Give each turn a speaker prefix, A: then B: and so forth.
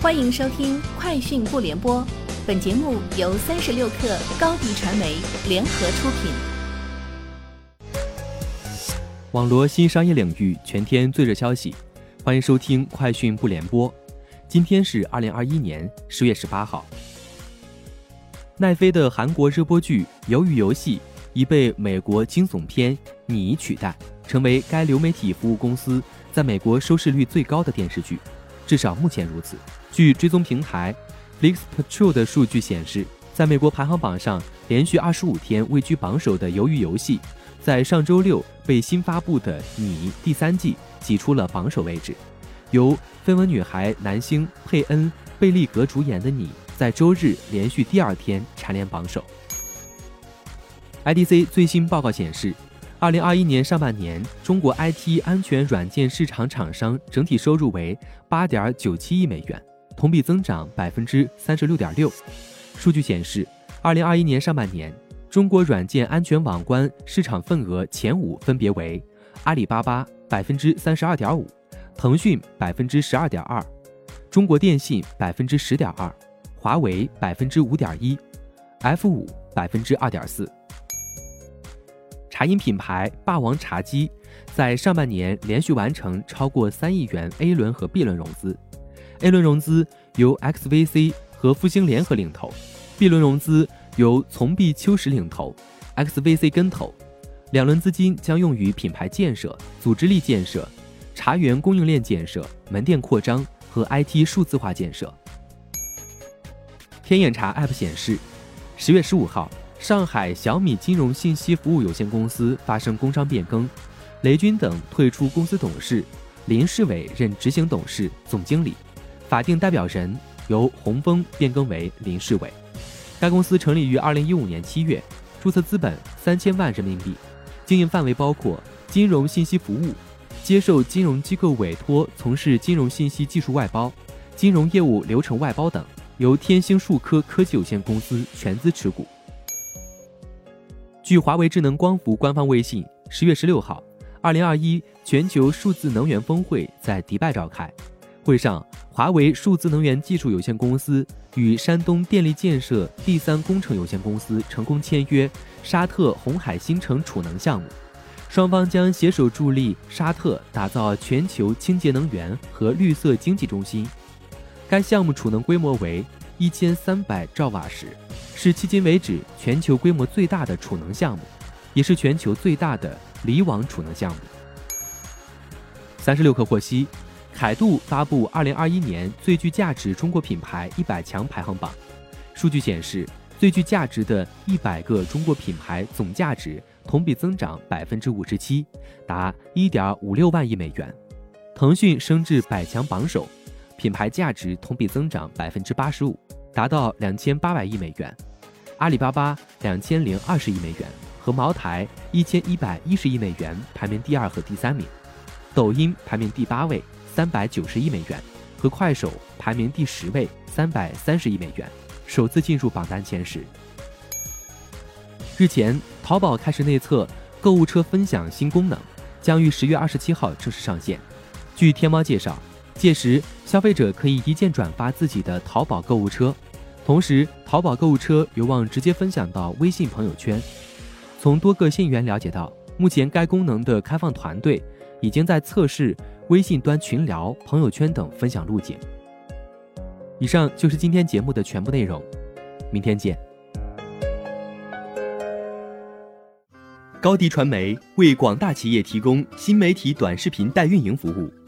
A: 欢迎收听《快讯不联播》，本节目由三十六克高低传媒联合出品。
B: 网罗新商业领域全天最热消息，欢迎收听《快讯不联播》。今天是二零二一年十月十八号。奈飞的韩国热播剧《鱿鱼游戏》已被美国惊悚片《你》取代，成为该流媒体服务公司在美国收视率最高的电视剧，至少目前如此。据追踪平台 Flix Patrol 的数据显示，在美国排行榜上连续二十五天位居榜首的《鱿鱼游戏》，在上周六被新发布的《你》第三季挤出了榜首位置。由绯闻女孩男星佩恩·贝利格主演的《你》在周日连续第二天蝉联榜首。IDC 最新报告显示，二零二一年上半年中国 IT 安全软件市场厂商整体收入为八点九七亿美元。同比增长百分之三十六点六。数据显示，二零二一年上半年，中国软件安全网关市场份额前五分别为：阿里巴巴百分之三十二点五，腾讯百分之十二点二，中国电信百分之十点二，华为百分之五点一，F 五百分之二点四。茶饮品牌霸王茶姬在上半年连续完成超过三亿元 A 轮和 B 轮融资。A 轮融资由 XVC 和复兴联合领投，B 轮融资由从必秋实领投，XVC 跟投。两轮资金将用于品牌建设、组织力建设、茶园供应链建设、门店扩张和 IT 数字化建设。天眼查 App 显示，十月十五号，上海小米金融信息服务有限公司发生工商变更，雷军等退出公司董事，林世伟任执行董事、总经理。法定代表人由洪峰变更为林世伟。该公司成立于二零一五年七月，注册资本三千万人民币，经营范围包括金融信息服务，接受金融机构委托从事金融信息技术外包、金融业务流程外包等，由天星数科科技有限公司全资持股。据华为智能光伏官方微信，十月十六号，二零二一全球数字能源峰会在迪拜召开，会上。华为数字能源技术有限公司与山东电力建设第三工程有限公司成功签约沙特红海新城储能项目，双方将携手助力沙特打造全球清洁能源和绿色经济中心。该项目储能规模为一千三百兆瓦时，是迄今为止全球规模最大的储能项目，也是全球最大的离网储能项目。三十六氪获悉。凯度发布二零二一年最具价值中国品牌一百强排行榜，数据显示，最具价值的一百个中国品牌总价值同比增长百分之五十七，达一点五六万亿美元。腾讯升至百强榜首，品牌价值同比增长百分之八十五，达到两千八百亿美元。阿里巴巴两千零二十亿美元和茅台一千一百一十亿美元排名第二和第三名，抖音排名第八位。三百九十亿美元，和快手排名第十位，三百三十亿美元，首次进入榜单前十。日前，淘宝开始内测购物车分享新功能，将于十月二十七号正式上线。据天猫介绍，届时消费者可以一键转发自己的淘宝购物车，同时淘宝购物车有望直接分享到微信朋友圈。从多个信源了解到，目前该功能的开放团队已经在测试。微信端群聊、朋友圈等分享路径。以上就是今天节目的全部内容，明天见。高迪传媒为广大企业提供新媒体短视频代运营服务，